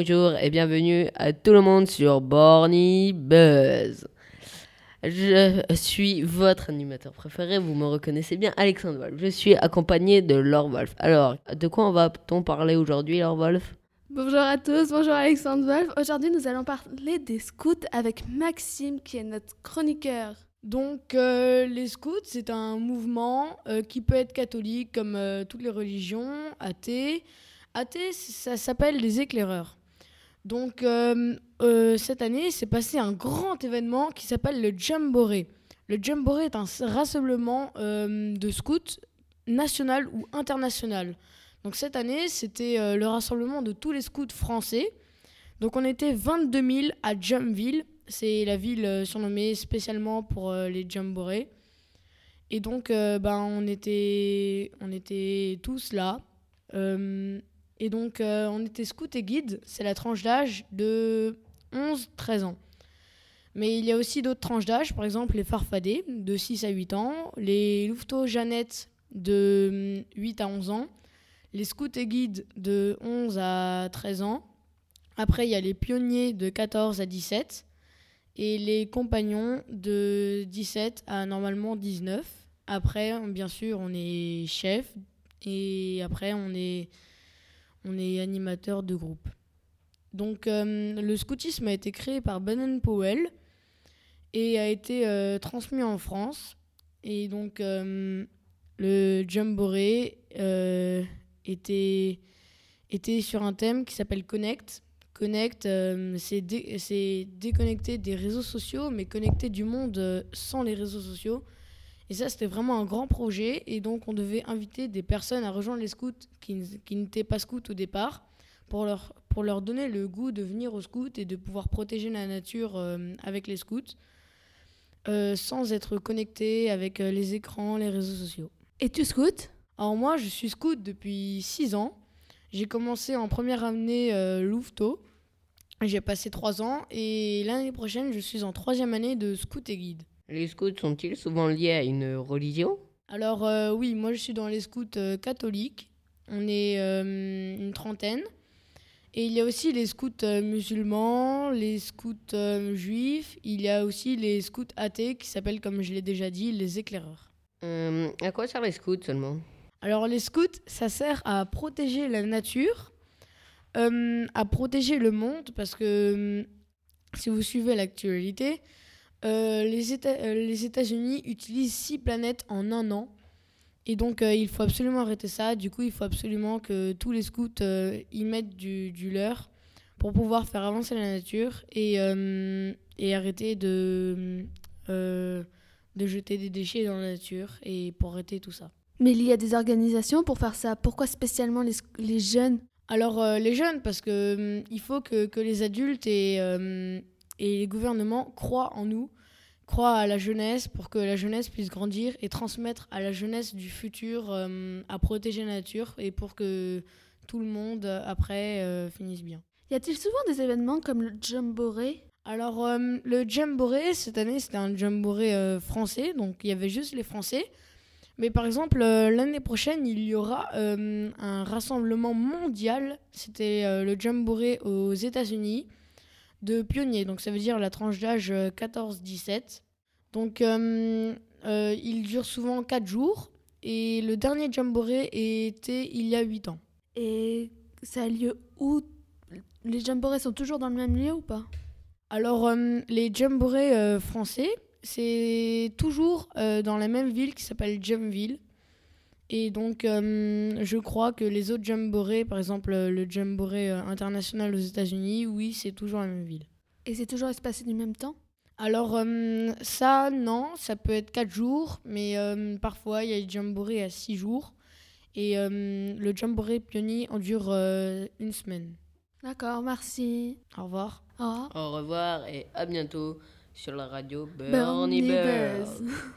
bonjour et bienvenue à tout le monde sur Borny Buzz. Je suis votre animateur préféré, vous me reconnaissez bien, Alexandre Wolf. Je suis accompagné de Laure Wolf. Alors, de quoi on va-t-on parler aujourd'hui, Laure Wolf? Bonjour à tous, bonjour Alexandre Wolf. Aujourd'hui, nous allons parler des scouts avec Maxime qui est notre chroniqueur. Donc, euh, les scouts, c'est un mouvement euh, qui peut être catholique comme euh, toutes les religions, athée. Athée, ça s'appelle les éclaireurs. Donc, cette année, s'est passé un grand événement qui s'appelle le Jamboree. Le Jamboree est un rassemblement de scouts national ou international. Donc, cette année, c'était le rassemblement de tous les scouts français. Donc, on était 22 000 à Jumpville c'est la ville euh, surnommée spécialement pour euh, les jamboree. Et donc, euh, ben, on, était, on était tous là. Et donc, on était scout et guide. C'est la tranche d'âge de 11-13 ans. Mais il y a aussi d'autres tranches d'âge, par exemple les farfadés de 6 à 8 ans, les louveteaux Jeannette de 8 à 11 ans, les scouts et guides de 11 à 13 ans. Après, il y a les pionniers de 14 à 17 et les compagnons de 17 à normalement 19. Après, bien sûr, on est chef et après, on est, on est animateur de groupe. Donc, euh, le scoutisme a été créé par Bannon Powell et a été euh, transmis en France. Et donc, euh, le Jamboree était, était sur un thème qui s'appelle Connect Connect, c'est déconnecter des réseaux sociaux, mais connecter du monde sans les réseaux sociaux. Et ça, c'était vraiment un grand projet. Et donc, on devait inviter des personnes à rejoindre les scouts qui, qui n'étaient pas scouts au départ pour leur, pour leur donner le goût de venir aux scouts et de pouvoir protéger la nature euh, avec les scouts sans être connectés avec les écrans, les réseaux sociaux. Et tu scout? Alors, moi, je suis scout depuis 6 ans. J'ai commencé en première année Louveteau. J'ai passé trois ans et l'année prochaine, je suis en troisième année de scout et guide. Les scouts sont-ils souvent liés à une religion? Alors euh, oui, moi je suis dans les scouts euh, catholiques. On est euh, une trentaine. Et il y a aussi les scouts musulmans, les scouts juifs. Il y a aussi les scouts athées qui s'appellent, comme je l'ai déjà dit, les éclaireurs. à quoi servent les scouts seulement? Alors les scouts, ça sert à protéger la nature à protéger le monde parce que si vous suivez l'actualité, euh, les, euh, les États-Unis utilisent six planètes en un an. Et donc, il faut absolument arrêter ça. Du coup, il faut absolument que tous les scouts y mettent du, du, leur pour pouvoir faire avancer la nature et, et arrêter de, de jeter des déchets dans la nature et pour arrêter tout ça. Mais il y a des organisations pour faire ça. Pourquoi spécialement les, les jeunes? Alors euh, les jeunes, parce que hum, il faut que, les adultes et, et les gouvernements croient en nous, croient à la jeunesse pour que la jeunesse puisse grandir et transmettre à la jeunesse du futur hum, à protéger la nature et pour que tout le monde après euh, finisse bien. Y a-t-il souvent des événements comme le Jamboree? Alors le Jamboree, cette année c'était un Jamboree euh, français, donc il y avait juste les Français. Mais par exemple, euh, l'année prochaine, il y aura euh, un rassemblement mondial. C'était euh, le Jamboree aux États-Unis de pionniers. Donc ça veut dire la tranche d'âge 14-17. Donc il dure souvent 4 jours. Et le dernier Jamboree était il y a 8 ans. Et ça a lieu où? Les Jamborees sont toujours dans le même lieu ou pas? Alors, les Jamborees français, c'est toujours euh, dans la même ville qui s'appelle Jumpville. Et donc, euh, je crois que les autres Jamboree, par exemple euh, le Jamboree international aux États-Unis, oui, c'est toujours la même ville. Et c'est toujours espacé du même temps? Alors, ça, non, ça peut être 4 jours, mais parfois, il y a des Jamboree à 6 jours. Et le Jamboree pionnier en dure une semaine. D'accord, merci. Au revoir. Au revoir. Au revoir et à bientôt sur la radio Bernie Buzz.